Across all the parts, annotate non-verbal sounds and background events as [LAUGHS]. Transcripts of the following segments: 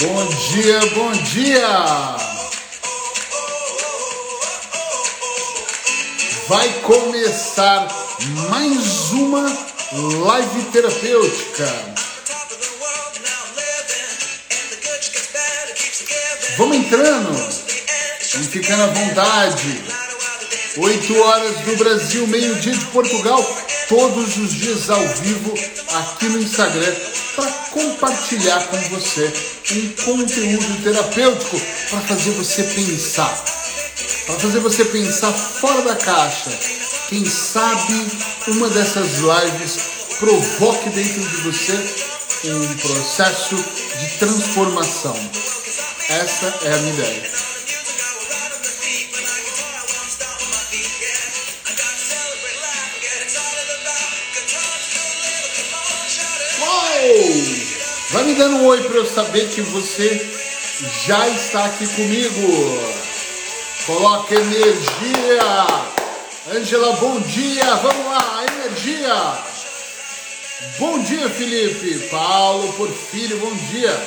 Bom dia, bom dia! Vai começar mais uma live terapêutica. Vamos entrando, vamos ficando à vontade. 8 horas do Brasil, meio-dia de Portugal, todos os dias ao vivo aqui no Instagram para compartilhar com você um conteúdo terapêutico para fazer você pensar, para fazer você pensar fora da caixa. Quem sabe uma dessas lives provoque dentro de você um processo de transformação. Essa é a minha ideia. Vai me dando um oi para eu saber que você já está aqui comigo. Coloca energia. Ângela, bom dia. Vamos lá, energia. Bom dia, Felipe. Paulo Porfírio, bom dia.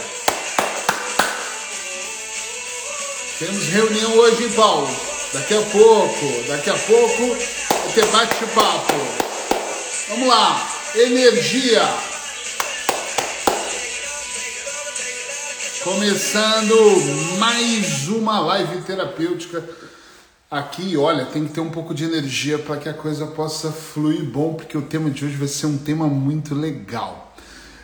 Temos reunião hoje, hein, Paulo? Daqui a pouco, daqui a pouco, ter bate-papo. Vamos lá, energia. Começando mais uma live terapêutica aqui. Olha, tem que ter um pouco de energia para que a coisa possa fluir bom, porque o tema de hoje vai ser um tema muito legal.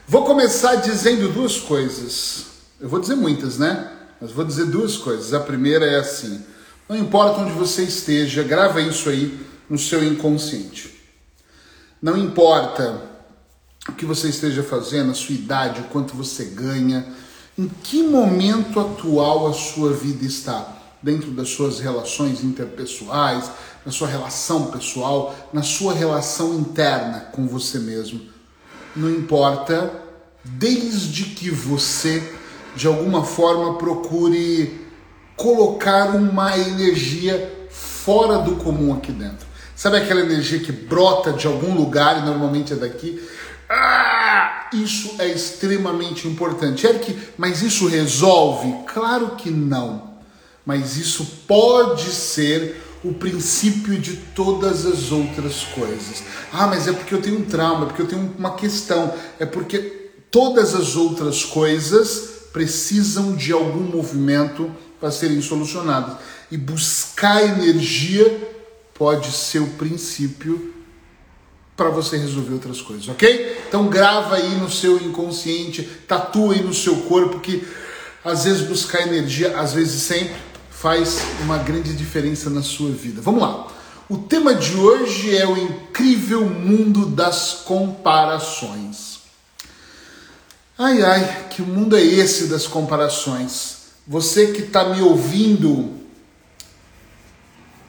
Vou começar dizendo duas coisas. Eu vou dizer muitas, né? Mas vou dizer duas coisas. A primeira é assim: não importa onde você esteja, grava isso aí no seu inconsciente. Não importa o que você esteja fazendo, a sua idade, o quanto você ganha em que momento atual a sua vida está? Dentro das suas relações interpessoais, na sua relação pessoal, na sua relação interna com você mesmo. Não importa, desde que você, de alguma forma, procure colocar uma energia fora do comum aqui dentro. Sabe aquela energia que brota de algum lugar e normalmente é daqui? Ah, isso é extremamente importante. Eric, mas isso resolve? Claro que não. Mas isso pode ser o princípio de todas as outras coisas. Ah, mas é porque eu tenho um trauma, é porque eu tenho uma questão, é porque todas as outras coisas precisam de algum movimento para serem solucionadas. E buscar energia pode ser o princípio para você resolver outras coisas, ok? Então grava aí no seu inconsciente, tatua aí no seu corpo que às vezes buscar energia, às vezes sempre faz uma grande diferença na sua vida. Vamos lá. O tema de hoje é o incrível mundo das comparações. Ai ai, que mundo é esse das comparações? Você que está me ouvindo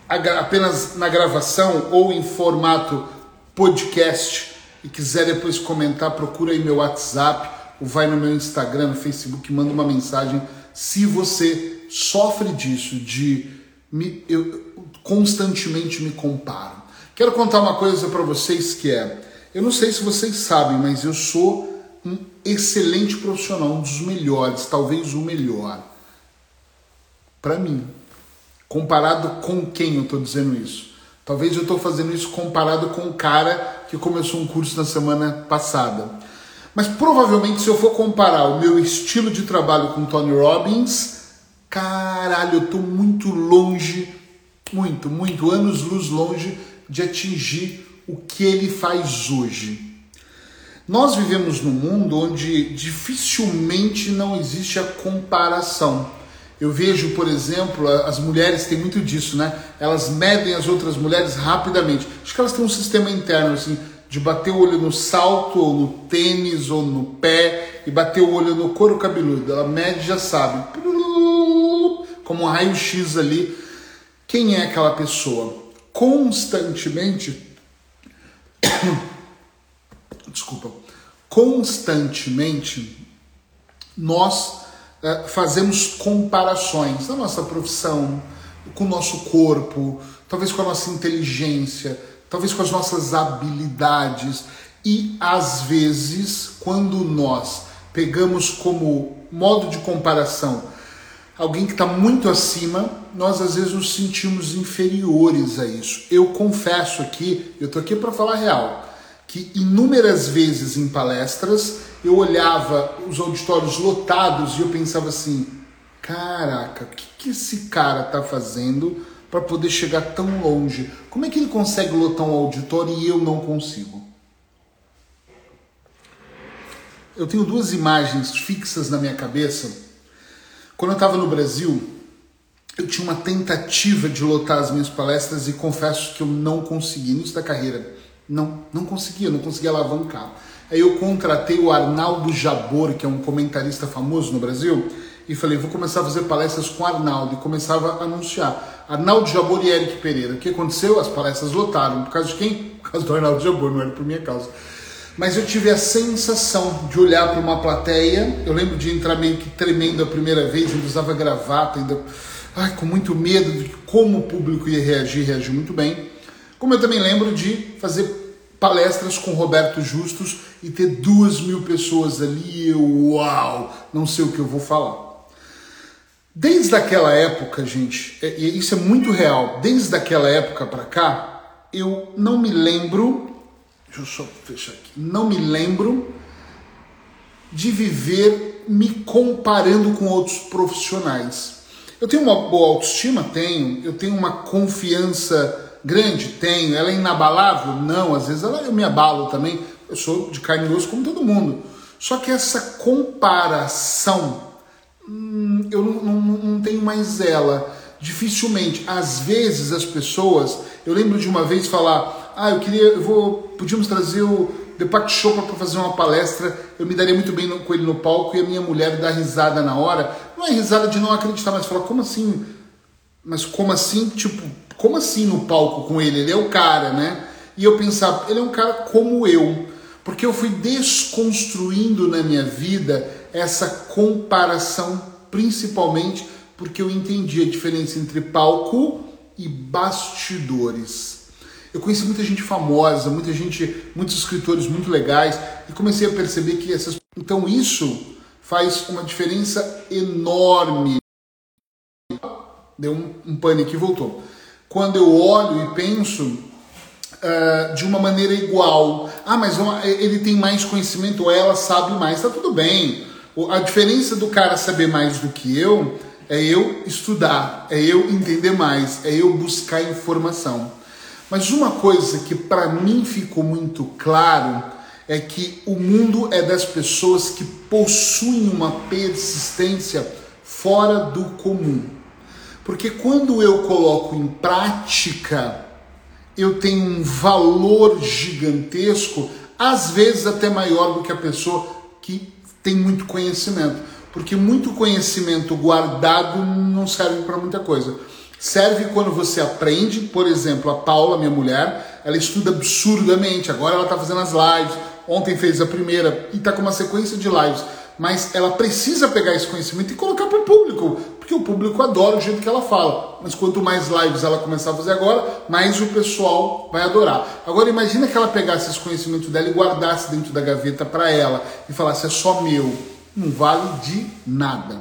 apenas na gravação ou em formato podcast e quiser depois comentar, procura aí meu WhatsApp ou vai no meu Instagram, no Facebook, manda uma mensagem. Se você sofre disso, de me, eu constantemente me comparo. Quero contar uma coisa para vocês que é, eu não sei se vocês sabem, mas eu sou um excelente profissional, um dos melhores, talvez o melhor. Para mim. Comparado com quem eu estou dizendo isso? Talvez eu estou fazendo isso comparado com o cara que começou um curso na semana passada. Mas provavelmente se eu for comparar o meu estilo de trabalho com Tony Robbins, caralho, eu estou muito longe, muito, muito, anos luz longe de atingir o que ele faz hoje. Nós vivemos num mundo onde dificilmente não existe a comparação. Eu vejo, por exemplo, as mulheres têm muito disso, né? Elas medem as outras mulheres rapidamente. Acho que elas têm um sistema interno, assim, de bater o olho no salto, ou no tênis, ou no pé, e bater o olho no couro cabeludo. Ela mede já sabe. Como um raio-x ali. Quem é aquela pessoa? Constantemente. [COUGHS] Desculpa. Constantemente, nós fazemos comparações na nossa profissão, com o nosso corpo, talvez com a nossa inteligência, talvez com as nossas habilidades. E às vezes, quando nós pegamos como modo de comparação alguém que está muito acima, nós às vezes nos sentimos inferiores a isso. Eu confesso aqui, eu estou aqui para falar real, que inúmeras vezes em palestras eu olhava os auditórios lotados e eu pensava assim: caraca, o que, que esse cara está fazendo para poder chegar tão longe? Como é que ele consegue lotar um auditório e eu não consigo? Eu tenho duas imagens fixas na minha cabeça quando eu estava no Brasil, eu tinha uma tentativa de lotar as minhas palestras e confesso que eu não consegui, início da carreira. Não, não conseguia, não conseguia alavancar. Aí eu contratei o Arnaldo Jabor, que é um comentarista famoso no Brasil, e falei, vou começar a fazer palestras com Arnaldo, e começava a anunciar. Arnaldo Jabor e Eric Pereira. O que aconteceu? As palestras lotaram. Por causa de quem? [LAUGHS] Por causa do Arnaldo Jabor, não era por minha causa mas eu tive a sensação de olhar para uma plateia. Eu lembro de entrar meio que tremendo a primeira vez, ainda usava gravata, ainda ai, com muito medo de como o público ia reagir, reagiu muito bem. Como eu também lembro de fazer palestras com Roberto Justus e ter duas mil pessoas ali, eu, uau, não sei o que eu vou falar. Desde aquela época, gente, é, e isso é muito real, desde aquela época para cá, eu não me lembro Deixa eu só fechar aqui. Não me lembro de viver me comparando com outros profissionais. Eu tenho uma boa autoestima? Tenho. Eu tenho uma confiança grande? Tenho. Ela é inabalável? Não. Às vezes ela, eu me abalo também. Eu sou de carne e osso como todo mundo. Só que essa comparação, hum, eu não, não, não tenho mais ela. Dificilmente. Às vezes as pessoas. Eu lembro de uma vez falar ah, eu queria, eu vou, podíamos trazer o Deepak Chopra para fazer uma palestra, eu me daria muito bem no, com ele no palco e a minha mulher dá risada na hora. Não é risada de não acreditar, mas falar, como assim? Mas como assim? Tipo, como assim no palco com ele? Ele é o cara, né? E eu pensava, ele é um cara como eu. Porque eu fui desconstruindo na minha vida essa comparação, principalmente porque eu entendi a diferença entre palco e bastidores. Eu conheci muita gente famosa, muita gente, muitos escritores muito legais e comecei a perceber que essas. Então isso faz uma diferença enorme. Deu um, um pânico e voltou. Quando eu olho e penso uh, de uma maneira igual, ah, mas ele tem mais conhecimento ou ela sabe mais, tá tudo bem. A diferença do cara saber mais do que eu é eu estudar, é eu entender mais, é eu buscar informação. Mas uma coisa que para mim ficou muito claro é que o mundo é das pessoas que possuem uma persistência fora do comum. Porque quando eu coloco em prática, eu tenho um valor gigantesco, às vezes até maior do que a pessoa que tem muito conhecimento. Porque muito conhecimento guardado não serve para muita coisa. Serve quando você aprende, por exemplo, a Paula, minha mulher, ela estuda absurdamente, agora ela está fazendo as lives, ontem fez a primeira e está com uma sequência de lives, mas ela precisa pegar esse conhecimento e colocar para o público, porque o público adora o jeito que ela fala. Mas quanto mais lives ela começar a fazer agora, mais o pessoal vai adorar. Agora imagina que ela pegasse esse conhecimento dela e guardasse dentro da gaveta para ela e falasse é só meu, não vale de nada.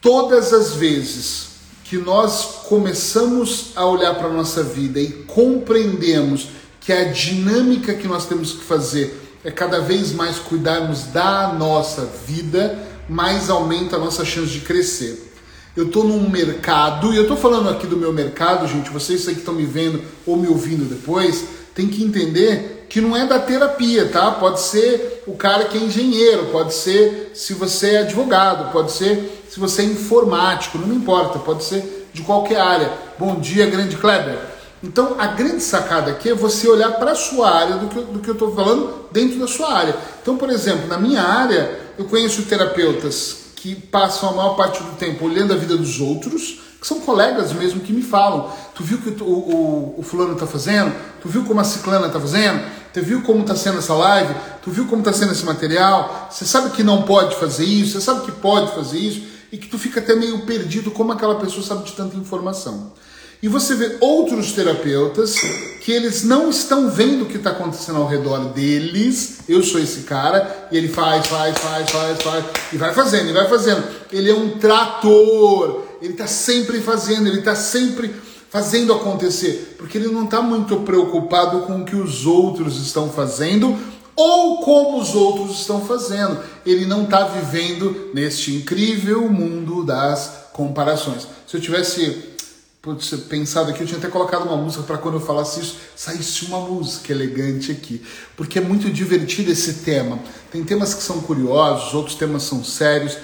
Todas as vezes que nós começamos a olhar para a nossa vida e compreendemos que a dinâmica que nós temos que fazer é cada vez mais cuidarmos da nossa vida, mais aumenta a nossa chance de crescer. Eu estou num mercado, e eu estou falando aqui do meu mercado, gente, vocês aí que estão me vendo ou me ouvindo depois, tem que entender que não é da terapia, tá? Pode ser o cara que é engenheiro, pode ser se você é advogado, pode ser se você é informático, não me importa, pode ser de qualquer área. Bom dia, grande Kleber. Então, a grande sacada aqui é você olhar para a sua área do que, do que eu estou falando dentro da sua área. Então, por exemplo, na minha área, eu conheço terapeutas que passam a maior parte do tempo olhando a vida dos outros, que são colegas mesmo que me falam. Tu viu que o, o, o fulano está fazendo? Tu viu como a ciclana está fazendo? Tu viu como está sendo essa live? Tu viu como está sendo esse material? Você sabe que não pode fazer isso? Você sabe que pode fazer isso? e que tu fica até meio perdido como aquela pessoa sabe de tanta informação. E você vê outros terapeutas que eles não estão vendo o que está acontecendo ao redor deles. Eu sou esse cara, e ele faz, faz, faz, faz, faz, e vai fazendo, e vai fazendo. Ele é um trator, ele está sempre fazendo, ele está sempre fazendo acontecer, porque ele não está muito preocupado com o que os outros estão fazendo ou como os outros estão fazendo. Ele não está vivendo neste incrível mundo das comparações. Se eu tivesse putz, pensado aqui, eu tinha até colocado uma música para quando eu falasse isso, saísse uma música elegante aqui, porque é muito divertido esse tema. Tem temas que são curiosos, outros temas são sérios,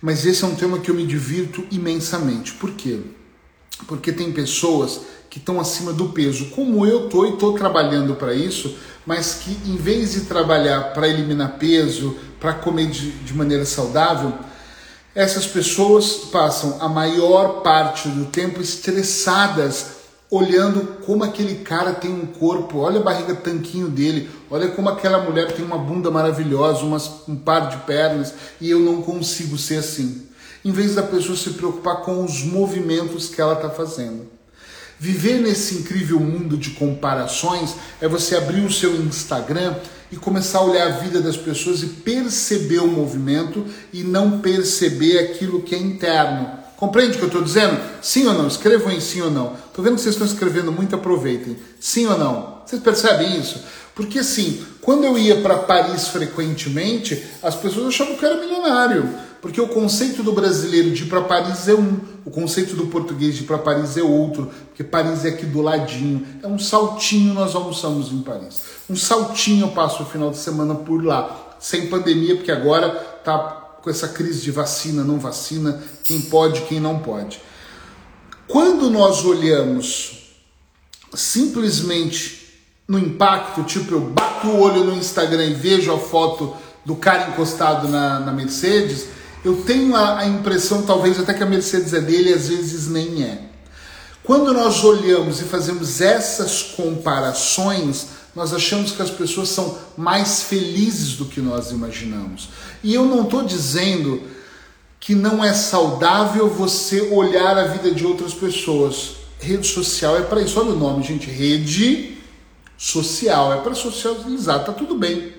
mas esse é um tema que eu me divirto imensamente. Por quê? Porque tem pessoas que estão acima do peso, como eu estou e estou trabalhando para isso, mas que em vez de trabalhar para eliminar peso, para comer de, de maneira saudável, essas pessoas passam a maior parte do tempo estressadas, olhando como aquele cara tem um corpo, olha a barriga tanquinho dele, olha como aquela mulher tem uma bunda maravilhosa, umas, um par de pernas, e eu não consigo ser assim. Em vez da pessoa se preocupar com os movimentos que ela está fazendo. Viver nesse incrível mundo de comparações é você abrir o seu Instagram e começar a olhar a vida das pessoas e perceber o movimento e não perceber aquilo que é interno. Compreende o que eu estou dizendo? Sim ou não? Escrevam em sim ou não. Estou vendo que vocês estão escrevendo muito, aproveitem. Sim ou não? Vocês percebem isso? Porque assim, quando eu ia para Paris frequentemente, as pessoas achavam que eu era milionário. Porque o conceito do brasileiro de ir para Paris é um, o conceito do português de ir para Paris é outro, porque Paris é aqui do ladinho. É um saltinho nós almoçamos em Paris. Um saltinho eu passo o final de semana por lá, sem pandemia, porque agora tá com essa crise de vacina, não vacina, quem pode, quem não pode. Quando nós olhamos simplesmente no impacto, tipo eu bato o olho no Instagram e vejo a foto do cara encostado na, na Mercedes, eu tenho a, a impressão, talvez até que a Mercedes é dele, às vezes nem é. Quando nós olhamos e fazemos essas comparações, nós achamos que as pessoas são mais felizes do que nós imaginamos. E eu não estou dizendo que não é saudável você olhar a vida de outras pessoas. Rede social é para isso. Olha o nome, gente. Rede social é para socializar. Tá tudo bem.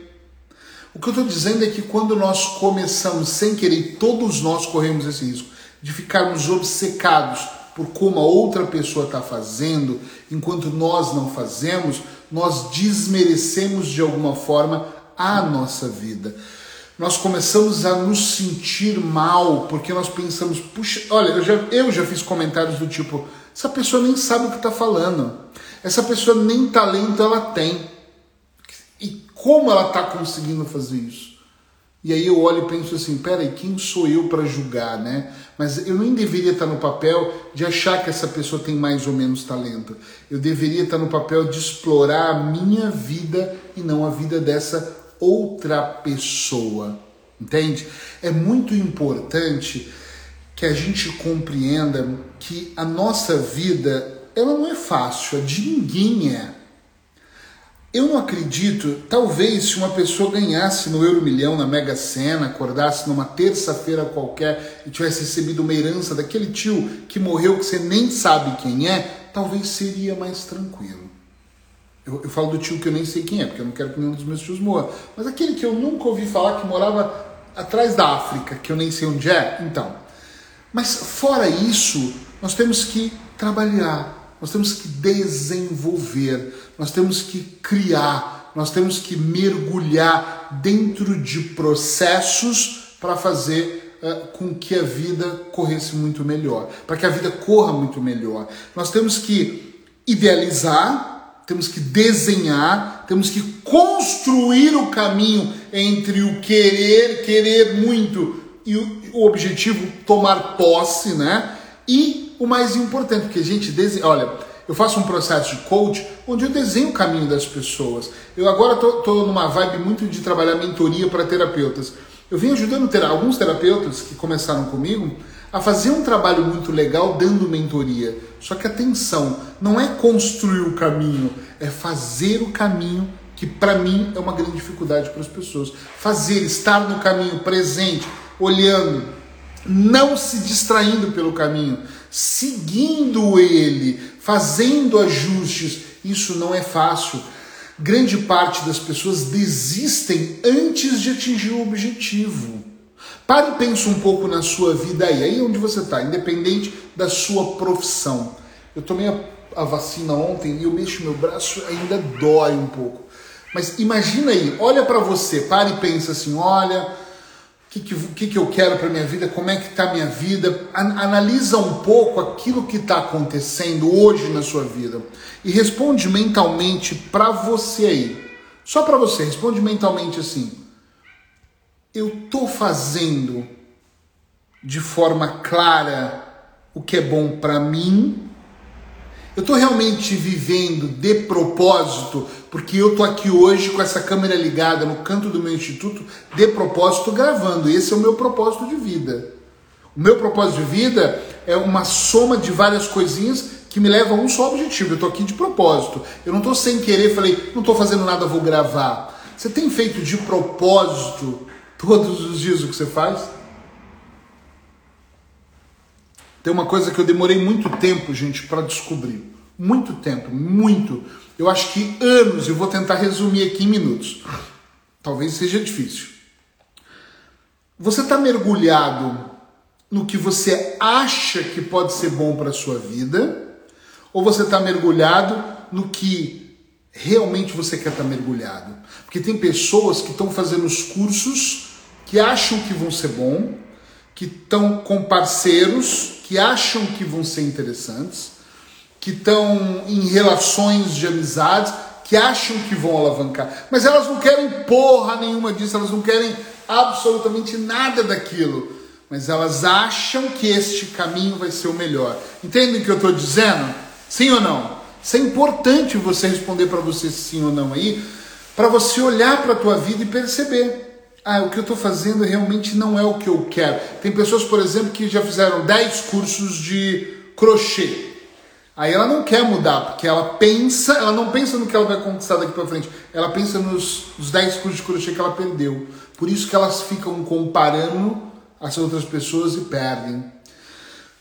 O que eu estou dizendo é que quando nós começamos sem querer, todos nós corremos esse risco de ficarmos obcecados por como a outra pessoa está fazendo, enquanto nós não fazemos, nós desmerecemos de alguma forma a nossa vida. Nós começamos a nos sentir mal porque nós pensamos, puxa, olha, eu já, eu já fiz comentários do tipo, essa pessoa nem sabe o que está falando, essa pessoa nem talento ela tem como ela está conseguindo fazer isso? E aí eu olho e penso assim, peraí, quem sou eu para julgar, né? Mas eu nem deveria estar no papel de achar que essa pessoa tem mais ou menos talento. Eu deveria estar no papel de explorar a minha vida e não a vida dessa outra pessoa. Entende? É muito importante que a gente compreenda que a nossa vida, ela não é fácil, a de ninguém é. Eu não acredito, talvez se uma pessoa ganhasse no Euro Milhão, na Mega Sena, acordasse numa terça-feira qualquer e tivesse recebido uma herança daquele tio que morreu que você nem sabe quem é, talvez seria mais tranquilo. Eu, eu falo do tio que eu nem sei quem é, porque eu não quero que nenhum dos meus tios morra. Mas aquele que eu nunca ouvi falar que morava atrás da África, que eu nem sei onde é, então. Mas fora isso, nós temos que trabalhar, nós temos que desenvolver, nós temos que criar, nós temos que mergulhar dentro de processos para fazer uh, com que a vida corresse muito melhor, para que a vida corra muito melhor. Nós temos que idealizar, temos que desenhar, temos que construir o caminho entre o querer, querer muito e o, objetivo tomar posse, né? E o mais importante, porque a gente desenha. Olha, eu faço um processo de coach onde eu desenho o caminho das pessoas. Eu agora estou numa vibe muito de trabalhar mentoria para terapeutas. Eu vim ajudando ter, alguns terapeutas que começaram comigo a fazer um trabalho muito legal dando mentoria. Só que atenção, não é construir o caminho, é fazer o caminho que para mim é uma grande dificuldade para as pessoas. Fazer, estar no caminho presente, olhando, não se distraindo pelo caminho. Seguindo ele, fazendo ajustes. Isso não é fácil. Grande parte das pessoas desistem antes de atingir o objetivo. Pare e pense um pouco na sua vida aí, aí onde você está, independente da sua profissão. Eu tomei a, a vacina ontem e eu mexo meu braço, ainda dói um pouco. Mas imagina aí, olha para você, pare e pensa assim, olha, o que, que, que, eu quero para minha vida, como é que está a minha vida, analisa um pouco aquilo que está acontecendo hoje na sua vida. E responde mentalmente para você aí, só para você, responde mentalmente assim, eu estou fazendo de forma clara o que é bom para mim? Eu estou realmente vivendo de propósito, porque eu estou aqui hoje com essa câmera ligada no canto do meu instituto, de propósito gravando. Esse é o meu propósito de vida. O meu propósito de vida é uma soma de várias coisinhas que me levam a um só objetivo. Eu estou aqui de propósito. Eu não estou sem querer, falei, não estou fazendo nada, vou gravar. Você tem feito de propósito todos os dias o que você faz? Tem uma coisa que eu demorei muito tempo, gente, para descobrir. Muito tempo, muito. Eu acho que anos, eu vou tentar resumir aqui em minutos. Talvez seja difícil. Você está mergulhado no que você acha que pode ser bom para sua vida? Ou você está mergulhado no que realmente você quer estar tá mergulhado? Porque tem pessoas que estão fazendo os cursos que acham que vão ser bom, que estão com parceiros que acham que vão ser interessantes, que estão em relações de amizades, que acham que vão alavancar, mas elas não querem porra nenhuma disso, elas não querem absolutamente nada daquilo, mas elas acham que este caminho vai ser o melhor. Entendem o que eu estou dizendo? Sim ou não? Isso é importante você responder para você sim ou não aí, para você olhar para a tua vida e perceber ah, o que eu estou fazendo realmente não é o que eu quero. Tem pessoas, por exemplo, que já fizeram 10 cursos de crochê. Aí ela não quer mudar, porque ela pensa, ela não pensa no que ela vai conquistar daqui para frente, ela pensa nos, nos 10 cursos de crochê que ela perdeu. Por isso que elas ficam comparando as outras pessoas e perdem.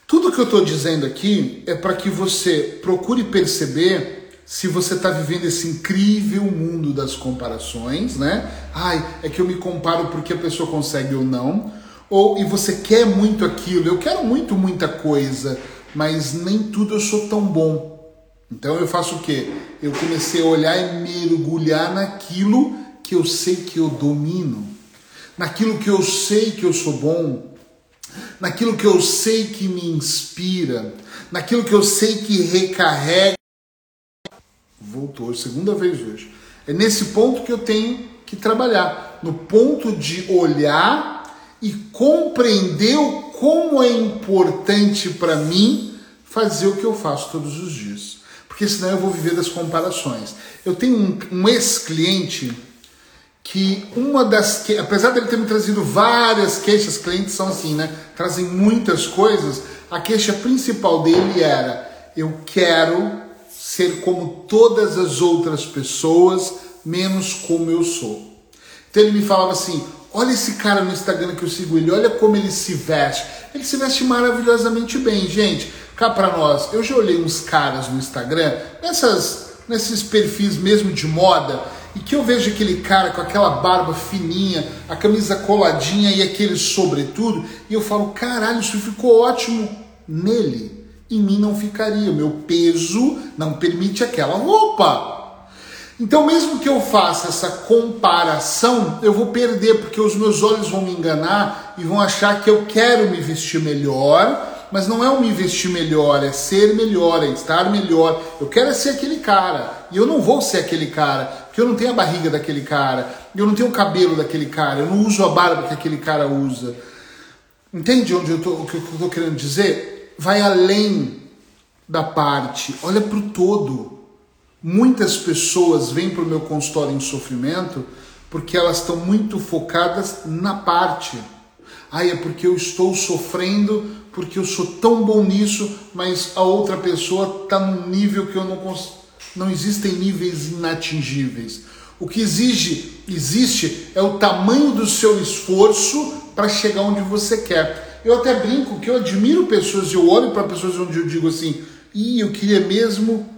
Tudo que eu estou dizendo aqui é para que você procure perceber se você está vivendo esse incrível mundo das comparações, né? Ai, é que eu me comparo porque a pessoa consegue ou não. Ou e você quer muito aquilo, eu quero muito muita coisa, mas nem tudo eu sou tão bom. Então eu faço o quê? Eu comecei a olhar e mergulhar naquilo que eu sei que eu domino, naquilo que eu sei que eu sou bom, naquilo que eu sei que me inspira, naquilo que eu sei que recarrega voltou, segunda vez hoje. É nesse ponto que eu tenho que trabalhar, no ponto de olhar e compreender como é importante para mim fazer o que eu faço todos os dias. Porque senão eu vou viver das comparações. Eu tenho um, um ex-cliente que uma das que apesar dele ter me trazido várias queixas, clientes são assim, né? Trazem muitas coisas. A queixa principal dele era: eu quero ser como todas as outras pessoas, menos como eu sou. Então ele me falava assim: olha esse cara no Instagram que eu sigo ele, olha como ele se veste. Ele se veste maravilhosamente bem, gente. Cá para nós, eu já olhei uns caras no Instagram, nessas, nesses perfis mesmo de moda, e que eu vejo aquele cara com aquela barba fininha, a camisa coladinha e aquele sobretudo, e eu falo, caralho, isso ficou ótimo nele em mim não ficaria. O meu peso não permite aquela roupa. Então, mesmo que eu faça essa comparação, eu vou perder, porque os meus olhos vão me enganar e vão achar que eu quero me vestir melhor, mas não é o me vestir melhor, é ser melhor, é estar melhor. Eu quero é ser aquele cara, e eu não vou ser aquele cara, porque eu não tenho a barriga daquele cara, eu não tenho o cabelo daquele cara, eu não uso a barba que aquele cara usa. Entende onde eu tô, o que eu estou querendo dizer? Vai além da parte, olha para o todo. Muitas pessoas vêm para o meu consultório em sofrimento porque elas estão muito focadas na parte. Ai, é porque eu estou sofrendo, porque eu sou tão bom nisso, mas a outra pessoa está num nível que eu não consigo. Não existem níveis inatingíveis. O que exige, existe é o tamanho do seu esforço para chegar onde você quer. Eu até brinco que eu admiro pessoas, eu olho para pessoas onde eu digo assim, e eu queria mesmo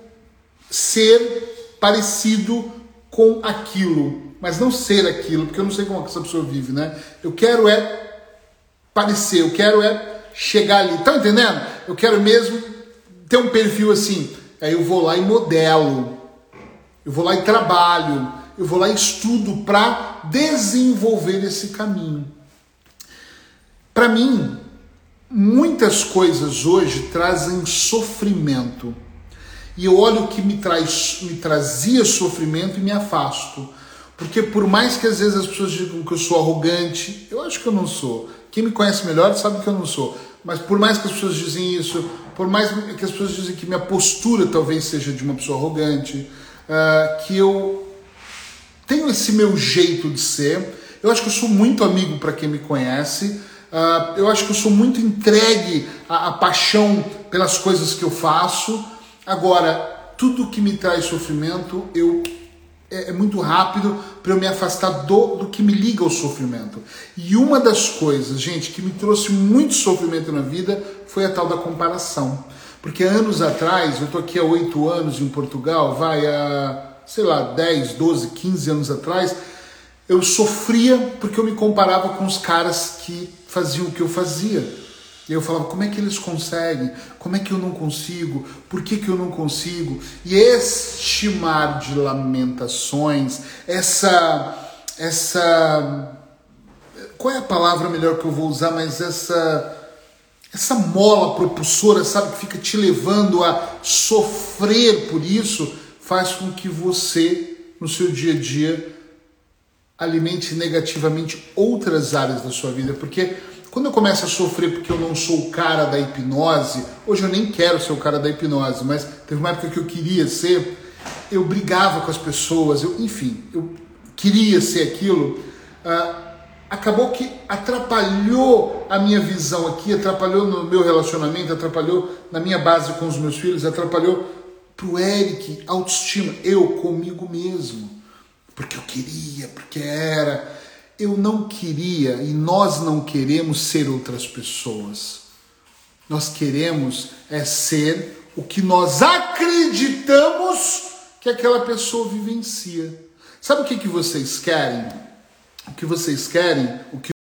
ser parecido com aquilo, mas não ser aquilo, porque eu não sei como essa pessoa vive, né? Eu quero é parecer, eu quero é chegar ali, tá entendendo? Eu quero mesmo ter um perfil assim. Aí eu vou lá e modelo, eu vou lá e trabalho, eu vou lá e estudo para desenvolver esse caminho. Para mim, muitas coisas hoje trazem sofrimento. E eu olho o que me, traz, me trazia sofrimento e me afasto. Porque por mais que às vezes as pessoas digam que eu sou arrogante, eu acho que eu não sou. Quem me conhece melhor sabe que eu não sou. Mas por mais que as pessoas dizem isso, por mais que as pessoas dizem que minha postura talvez seja de uma pessoa arrogante, uh, que eu tenho esse meu jeito de ser, eu acho que eu sou muito amigo para quem me conhece, uh, eu acho que eu sou muito entregue à, à paixão pelas coisas que eu faço. Agora, tudo que me traz sofrimento, eu é, é muito rápido para eu me afastar do, do que me liga ao sofrimento. E uma das coisas, gente, que me trouxe muito sofrimento na vida foi a tal da comparação. Porque anos atrás, eu estou aqui há oito anos em Portugal, vai a, sei lá, 10, 12, 15 anos atrás, eu sofria porque eu me comparava com os caras que faziam o que eu fazia. E eu falava, como é que eles conseguem? Como é que eu não consigo? Por que, que eu não consigo? E este mar de lamentações, essa. essa. Qual é a palavra melhor que eu vou usar? Mas essa. Essa mola propulsora, sabe, que fica te levando a sofrer por isso, faz com que você, no seu dia a dia, alimente negativamente outras áreas da sua vida. Porque quando eu começo a sofrer porque eu não sou o cara da hipnose, hoje eu nem quero ser o cara da hipnose, mas teve uma época que eu queria ser, eu brigava com as pessoas, eu, enfim, eu queria ser aquilo. Uh, acabou que atrapalhou a minha visão aqui, atrapalhou no meu relacionamento, atrapalhou na minha base com os meus filhos, atrapalhou pro Eric autoestima, eu comigo mesmo, porque eu queria, porque era eu não queria e nós não queremos ser outras pessoas. Nós queremos é ser o que nós acreditamos que aquela pessoa vivencia. Sabe o que, que vocês querem? O que vocês querem, o que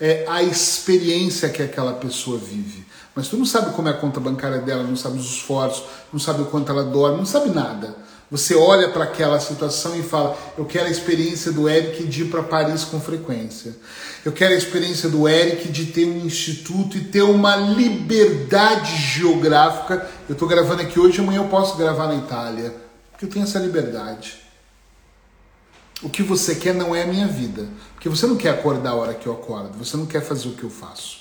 é a experiência que aquela pessoa vive. Mas tu não sabe como é a conta bancária dela, não sabe os esforços, não sabe o quanto ela dorme, não sabe nada. Você olha para aquela situação e fala: Eu quero a experiência do Eric de ir para Paris com frequência. Eu quero a experiência do Eric de ter um instituto e ter uma liberdade geográfica. Eu estou gravando aqui hoje, amanhã eu posso gravar na Itália. Porque eu tenho essa liberdade. O que você quer não é a minha vida. Porque você não quer acordar a hora que eu acordo. Você não quer fazer o que eu faço.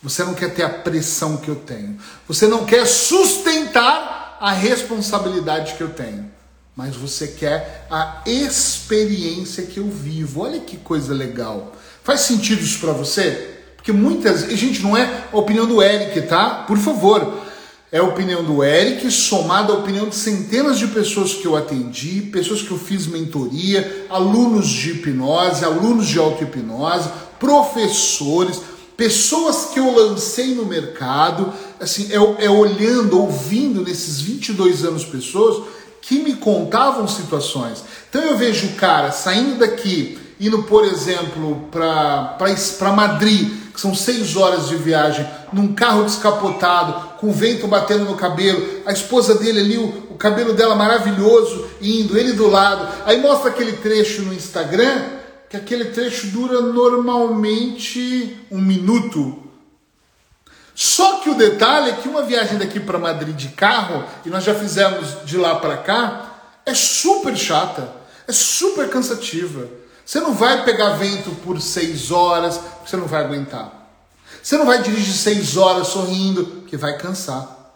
Você não quer ter a pressão que eu tenho. Você não quer sustentar a responsabilidade que eu tenho, mas você quer a experiência que eu vivo. Olha que coisa legal. Faz sentido isso para você? Porque muitas, gente, não é a opinião do Eric, tá? Por favor. É a opinião do Eric, somada à opinião de centenas de pessoas que eu atendi, pessoas que eu fiz mentoria, alunos de hipnose, alunos de auto-hipnose, professores, pessoas que eu lancei no mercado, assim, é, é olhando, ouvindo nesses 22 anos pessoas que me contavam situações. Então eu vejo o cara saindo daqui, indo, por exemplo, para Madrid, que são seis horas de viagem, num carro descapotado, com vento batendo no cabelo, a esposa dele ali, o, o cabelo dela maravilhoso, indo, ele do lado. Aí mostra aquele trecho no Instagram, que aquele trecho dura normalmente um minuto, só que o detalhe é que uma viagem daqui para Madrid de carro, e nós já fizemos de lá para cá, é super chata, é super cansativa. Você não vai pegar vento por seis horas, você não vai aguentar. Você não vai dirigir seis horas sorrindo, que vai cansar.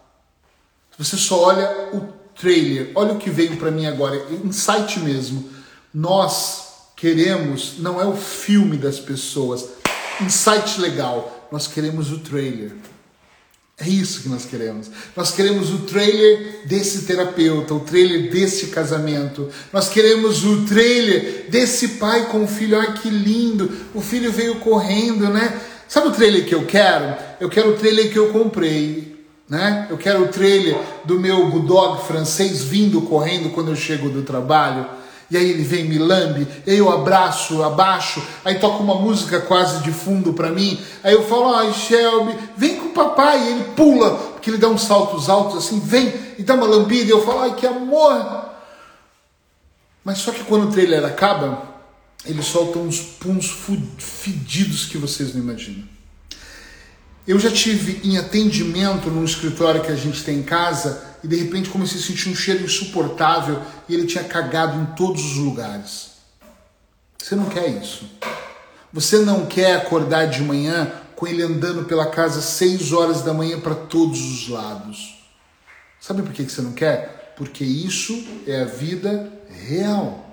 Você só olha o trailer, olha o que veio para mim agora, insight mesmo. Nós queremos, não é o filme das pessoas, insight legal, nós queremos o trailer. É isso que nós queremos. Nós queremos o trailer desse terapeuta, o trailer desse casamento. Nós queremos o trailer desse pai com o filho. Ai que lindo! O filho veio correndo, né? Sabe o trailer que eu quero? Eu quero o trailer que eu comprei, né? Eu quero o trailer do meu bulldog francês vindo correndo quando eu chego do trabalho. E aí ele vem, me lambe, aí eu abraço, abaixo, aí toca uma música quase de fundo para mim. Aí eu falo, ai Shelby, vem com o papai. E ele pula, porque ele dá uns saltos altos assim, vem e dá uma lambida. E eu falo, ai que amor. Mas só que quando o trailer acaba, ele solta uns puns fedidos que vocês não imaginam. Eu já tive em atendimento num escritório que a gente tem em casa e de repente comecei a sentir um cheiro insuportável e ele tinha cagado em todos os lugares. Você não quer isso. Você não quer acordar de manhã com ele andando pela casa às 6 horas da manhã para todos os lados. Sabe por que você não quer? Porque isso é a vida real.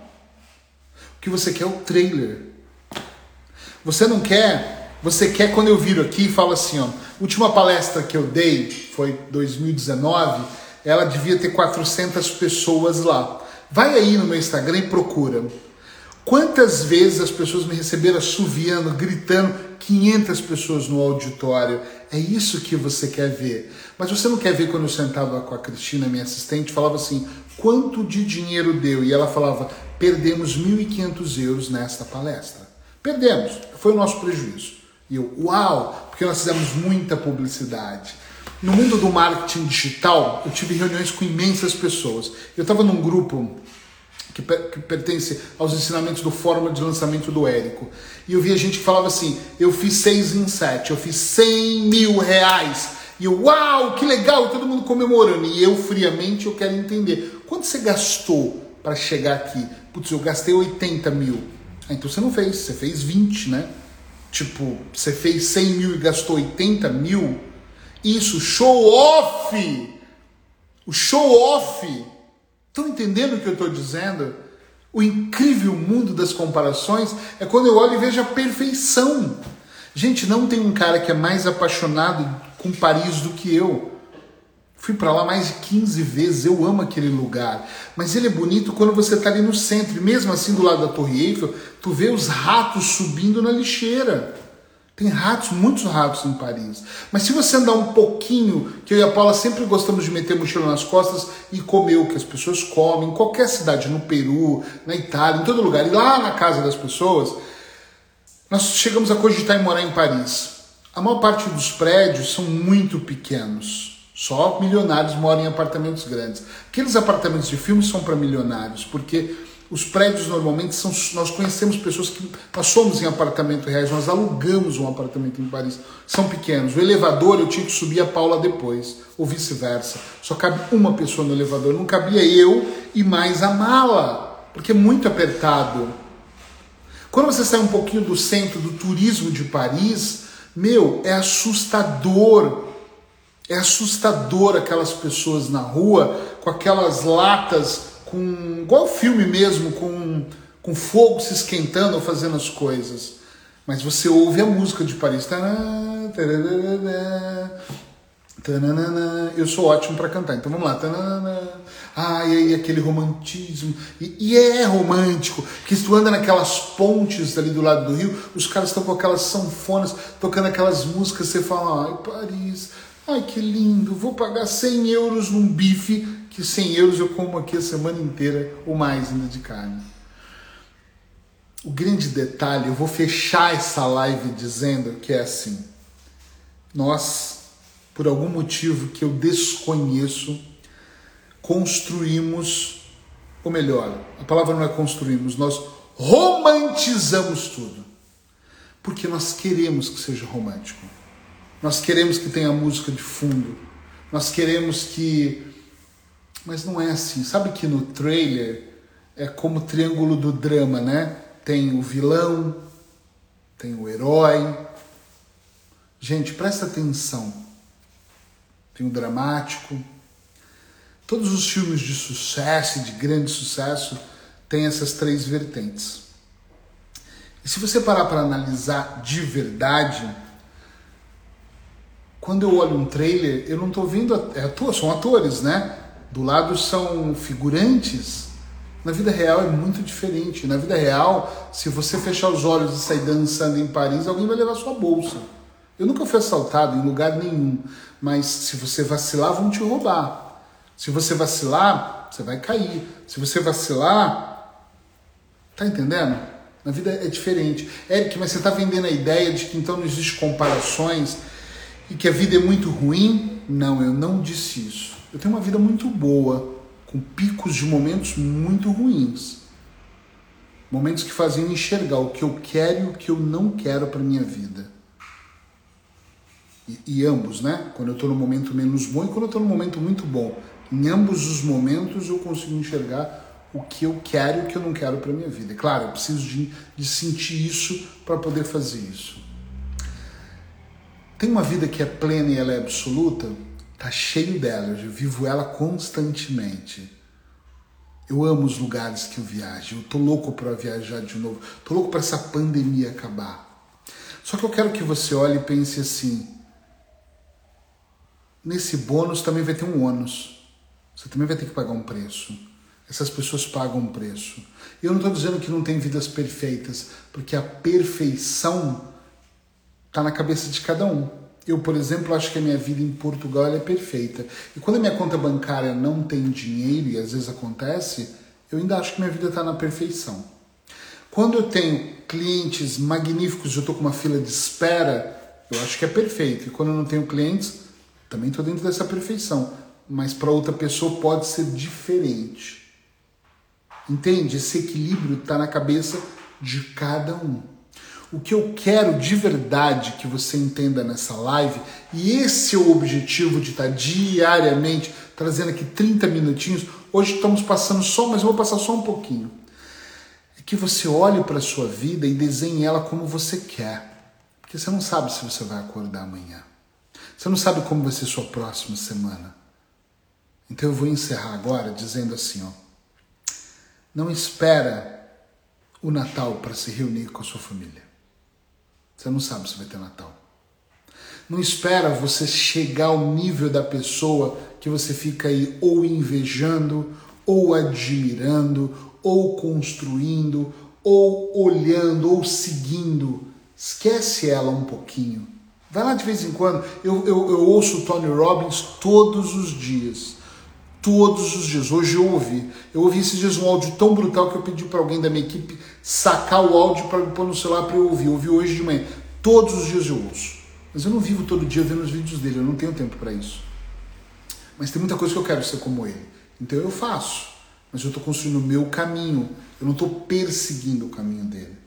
O que você quer é o trailer. Você não quer, você quer quando eu viro aqui e falo assim, ó, última palestra que eu dei foi 2019, ela devia ter 400 pessoas lá. Vai aí no meu Instagram e procura. Quantas vezes as pessoas me receberam assoviando, gritando, 500 pessoas no auditório. É isso que você quer ver. Mas você não quer ver quando eu sentava com a Cristina, minha assistente, falava assim: quanto de dinheiro deu? E ela falava: perdemos 1.500 euros nesta palestra. Perdemos, foi o nosso prejuízo. E eu, uau, porque nós fizemos muita publicidade. No mundo do marketing digital, eu tive reuniões com imensas pessoas. Eu estava num grupo que, per que, pertence aos ensinamentos do Fórmula de Lançamento do Érico. E eu via gente que falava assim: eu fiz seis em sete, eu fiz 100 mil reais. E eu, uau, que legal, todo mundo comemorando. E eu, friamente, eu quero entender: quanto você gastou para chegar aqui? Putz, eu gastei 80 mil. Ah, então você não fez, você fez 20, né? Tipo, você fez 100 mil e gastou 80 mil. Isso, show off! O show off Estão entendendo o que eu estou dizendo? O incrível mundo das comparações é quando eu olho e vejo a perfeição. Gente, não tem um cara que é mais apaixonado com Paris do que eu. Fui para lá mais de 15 vezes, eu amo aquele lugar. Mas ele é bonito quando você está ali no centro. E mesmo assim, do lado da Torre Eiffel, tu vê os ratos subindo na lixeira. Tem ratos, muitos ratos em Paris. Mas se você andar um pouquinho, que eu e a Paula sempre gostamos de meter mochila nas costas e comer o que as pessoas comem, em qualquer cidade, no Peru, na Itália, em todo lugar, e lá na casa das pessoas, nós chegamos a cogitar em morar em Paris. A maior parte dos prédios são muito pequenos. Só milionários moram em apartamentos grandes. Aqueles apartamentos de filme são para milionários, porque os prédios normalmente são. Nós conhecemos pessoas que. Nós somos em apartamento reais, nós alugamos um apartamento em Paris. São pequenos. O elevador eu tinha que subir a Paula depois, ou vice-versa. Só cabe uma pessoa no elevador. Não cabia eu e mais a mala, porque é muito apertado. Quando você sai um pouquinho do centro do turismo de Paris, meu, é assustador. É assustador aquelas pessoas na rua com aquelas latas com igual filme mesmo, com, com fogo se esquentando ou fazendo as coisas. Mas você ouve a música de Paris. Eu sou ótimo para cantar, então vamos lá. Ah, aquele romantismo. E, e, é romântico, que se tu anda naquelas pontes ali do lado do rio, os caras estão com aquelas sanfonas, tocando aquelas músicas, você fala, ai, Paris, ai que lindo, vou pagar 100 euros num bife que 100 euros eu como aqui a semana inteira ou mais ainda de carne. O grande detalhe, eu vou fechar essa live dizendo que é assim: nós, por algum motivo que eu desconheço, construímos, ou melhor, a palavra não é construímos, nós romantizamos tudo. Porque nós queremos que seja romântico. Nós queremos que tenha música de fundo. Nós queremos que mas não é assim. Sabe que no trailer é como o triângulo do drama, né? Tem o vilão, tem o herói. Gente, presta atenção. Tem o dramático. Todos os filmes de sucesso de grande sucesso têm essas três vertentes. E se você parar para analisar de verdade, quando eu olho um trailer, eu não estou vendo. É ator, são atores, né? do lado são figurantes. Na vida real é muito diferente. Na vida real, se você fechar os olhos e sair dançando em Paris, alguém vai levar sua bolsa. Eu nunca fui assaltado em lugar nenhum, mas se você vacilar, vão te roubar. Se você vacilar, você vai cair. Se você vacilar, tá entendendo? Na vida é diferente. Eric, mas você está vendendo a ideia de que então não existe comparações e que a vida é muito ruim? Não, eu não disse isso. Eu tenho uma vida muito boa, com picos de momentos muito ruins. Momentos que fazem enxergar o que eu quero e o que eu não quero para minha vida. E, e, ambos, né? Quando eu estou no momento menos bom e quando eu estou no momento muito bom. Em ambos os momentos eu consigo enxergar o que eu quero e o que eu não quero para minha vida. É claro, eu preciso de, de sentir isso para poder fazer isso. Tem uma vida que é plena e ela é absoluta? Tá cheio dela, eu vivo ela constantemente. Eu amo os lugares que eu viajo, eu tô louco para viajar de novo, tô louco para essa pandemia acabar. Só que eu quero que você olhe e pense assim: nesse bônus também vai ter um ônus. Você também vai ter que pagar um preço. Essas pessoas pagam um preço. Eu não estou dizendo que não tem vidas perfeitas, porque a perfeição está na cabeça de cada um. Eu, por exemplo, acho que a minha vida em Portugal é perfeita. E quando a minha conta bancária não tem dinheiro, e às vezes acontece, eu ainda acho que minha vida está na perfeição. Quando eu tenho clientes magníficos e eu estou com uma fila de espera, eu acho que é perfeito. E quando eu não tenho clientes, também estou dentro dessa perfeição. Mas para outra pessoa pode ser diferente. Entende? Esse equilíbrio está na cabeça de cada um. O que eu quero de verdade que você entenda nessa live, e esse é o objetivo de estar diariamente trazendo aqui 30 minutinhos. Hoje estamos passando só, mas eu vou passar só um pouquinho. É que você olhe para a sua vida e desenhe ela como você quer. Porque você não sabe se você vai acordar amanhã. Você não sabe como vai ser sua próxima semana. Então eu vou encerrar agora dizendo assim, ó. Não espera o Natal para se reunir com a sua família. Você não sabe se vai ter Natal. Não espera você chegar ao nível da pessoa que você fica aí ou invejando, ou admirando, ou construindo, ou olhando, ou seguindo. Esquece ela um pouquinho. Vai lá de vez em quando. Eu, eu, eu ouço o Tony Robbins todos os dias todos os dias. Hoje eu ouvi. Eu ouvi esses dias um áudio tão brutal que eu pedi para alguém da minha equipe sacar o áudio para pôr no celular para eu ouvir. Eu ouvi hoje de manhã. Todos os dias eu ouço. Mas eu não vivo todo dia vendo os vídeos dele, eu não tenho tempo para isso. Mas tem muita coisa que eu quero ser como ele. Então eu faço. Mas eu estou construindo o meu caminho. Eu não estou perseguindo o caminho dele.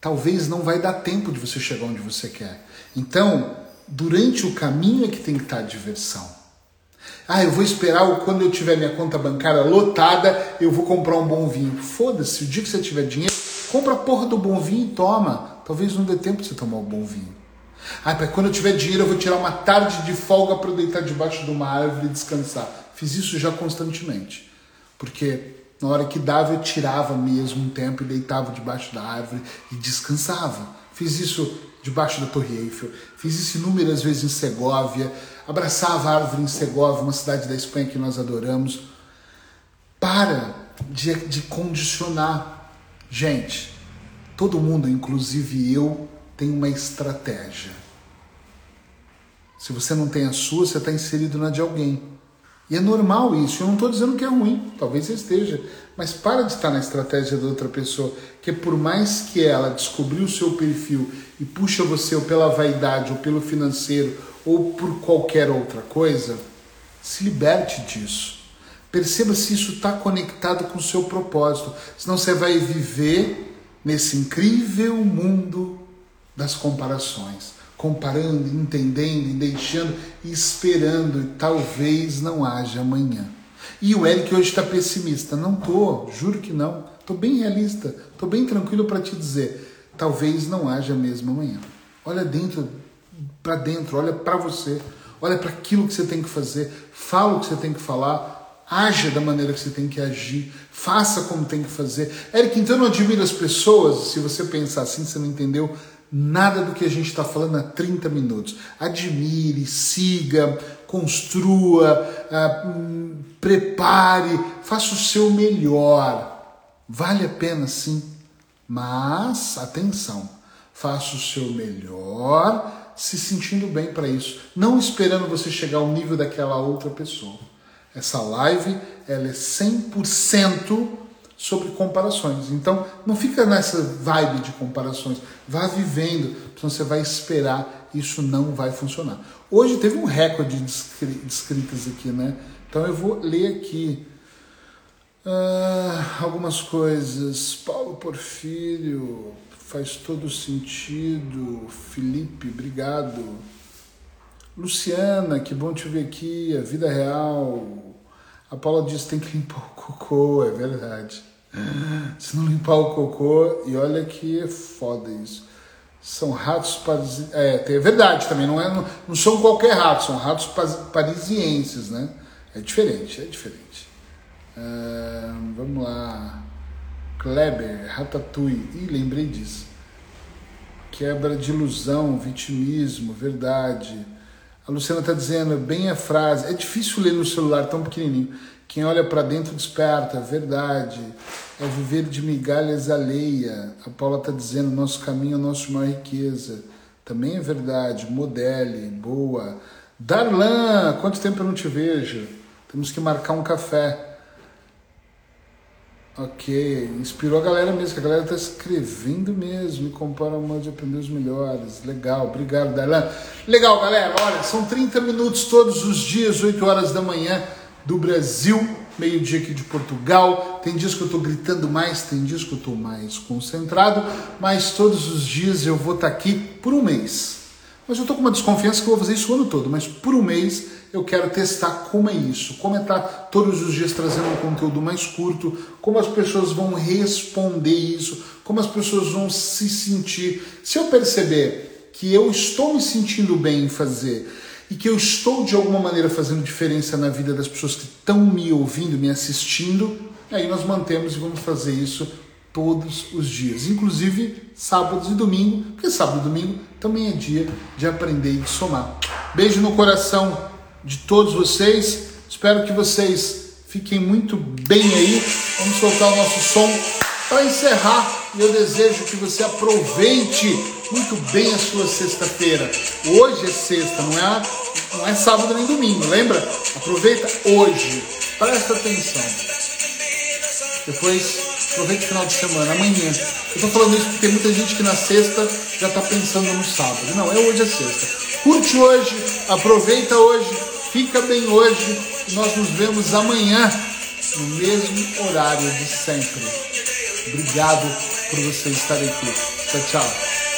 Talvez não vai dar tempo de você chegar onde você quer. Então, durante o caminho é que tem que estar a diversão. Ah, eu vou esperar quando eu tiver minha conta bancária lotada, eu vou comprar um bom vinho. Foda-se, o dia que você tiver dinheiro, compra a porra do bom vinho e toma. Talvez não dê tempo de você tomar o um bom vinho. Ah, para quando eu tiver dinheiro, eu vou tirar uma tarde de folga para deitar debaixo de uma árvore e descansar. Fiz isso já constantemente. Porque na hora que dava, eu tirava mesmo um tempo e deitava debaixo da árvore e descansava. Fiz isso debaixo da Torre Eiffel. Fiz isso inúmeras vezes em Segóvia abraçava a árvore em Segóvia, uma cidade da Espanha que nós adoramos. Para de, de condicionar. Gente, todo mundo, inclusive eu, tem uma estratégia. Se você não tem a sua, você está inserido na de alguém. E é normal isso. Eu não estou dizendo que é ruim, talvez esteja. Mas para de estar na estratégia da outra pessoa, que por mais que ela descobriu o seu perfil e puxa você ou pela vaidade, ou pelo financeiro, ou por qualquer outra coisa, se liberte disso. Perceba se isso está conectado com o seu propósito. Senão você vai viver nesse incrível mundo das comparações. Comparando, entendendo e deixando esperando, e talvez não haja amanhã. E o Eric hoje está pessimista. Não tô, juro que não. Tô bem realista, tô bem tranquilo para te dizer. Talvez não haja mesmo amanhã. Olha dentro para dentro, olha para você, olha para aquilo que você tem que fazer, fala o que você tem que falar, haja da maneira que você tem que agir, faça como tem que fazer. Eric, então não admira as pessoas? Se você pensar assim, você não entendeu nada do que a gente está falando há 30 minutos. Admire, siga, construa, uh, prepare, faça o seu melhor. Vale a pena sim, mas atenção Faça o seu melhor, se sentindo bem para isso, não esperando você chegar ao nível daquela outra pessoa. Essa live ela é 100% sobre comparações. Então, não fica nessa vibe de comparações. Vá vivendo, senão você vai esperar, isso não vai funcionar. Hoje teve um recorde de escritas aqui, né? Então eu vou ler aqui uh, algumas coisas. Paulo Porfírio, faz todo sentido. Felipe, obrigado. Luciana, que bom te ver aqui. A vida real. A Paula diz tem que limpar o cocô, é verdade. Se não limpar o cocô, e olha que é foda isso. São ratos parisienses. É, é verdade também, não, é, não são qualquer rato, são ratos parisienses, né? É diferente, é diferente. Uh, vamos lá. Kleber, Ratatouille. Ih, lembrei disso. Quebra de ilusão, vitimismo, verdade. A Luciana está dizendo, bem a frase. É difícil ler no celular tão pequenininho. Quem olha para dentro desperta, verdade. É viver de migalhas alheia. A Paula está dizendo, nosso caminho é nossa maior riqueza. Também é verdade. Modele, boa. Darlan, quanto tempo eu não te vejo? Temos que marcar um café. Ok, inspirou a galera mesmo, que a galera tá escrevendo mesmo, me compara a modo de aprender os melhores. Legal, obrigado, Darlan. Legal, galera, olha, são 30 minutos todos os dias, 8 horas da manhã do Brasil, meio-dia aqui de Portugal. Tem dias que eu tô gritando mais, tem dias que eu tô mais concentrado, mas todos os dias eu vou estar tá aqui por um mês. Mas eu tô com uma desconfiança que eu vou fazer isso o ano todo, mas por um mês eu quero testar como é isso, como é estar tá todos os dias trazendo um conteúdo mais curto, como as pessoas vão responder isso, como as pessoas vão se sentir. Se eu perceber que eu estou me sentindo bem em fazer e que eu estou de alguma maneira fazendo diferença na vida das pessoas que estão me ouvindo, me assistindo, aí nós mantemos e vamos fazer isso todos os dias, inclusive sábados e domingo, porque sábado e domingo também é dia de aprender e de somar. Beijo no coração de todos vocês. Espero que vocês fiquem muito bem aí. Vamos soltar o nosso som para encerrar. E eu desejo que você aproveite muito bem a sua sexta-feira. Hoje é sexta, não é, não é sábado nem domingo, lembra? Aproveita hoje. Presta atenção. Depois aproveite o final de semana, amanhã. Eu estou falando isso porque tem muita gente que na sexta já está pensando no sábado. Não, é hoje a sexta. Curte hoje, aproveita hoje Fica bem hoje nós nos vemos amanhã no mesmo horário de sempre. Obrigado por você estar aqui. Tchau, tchau.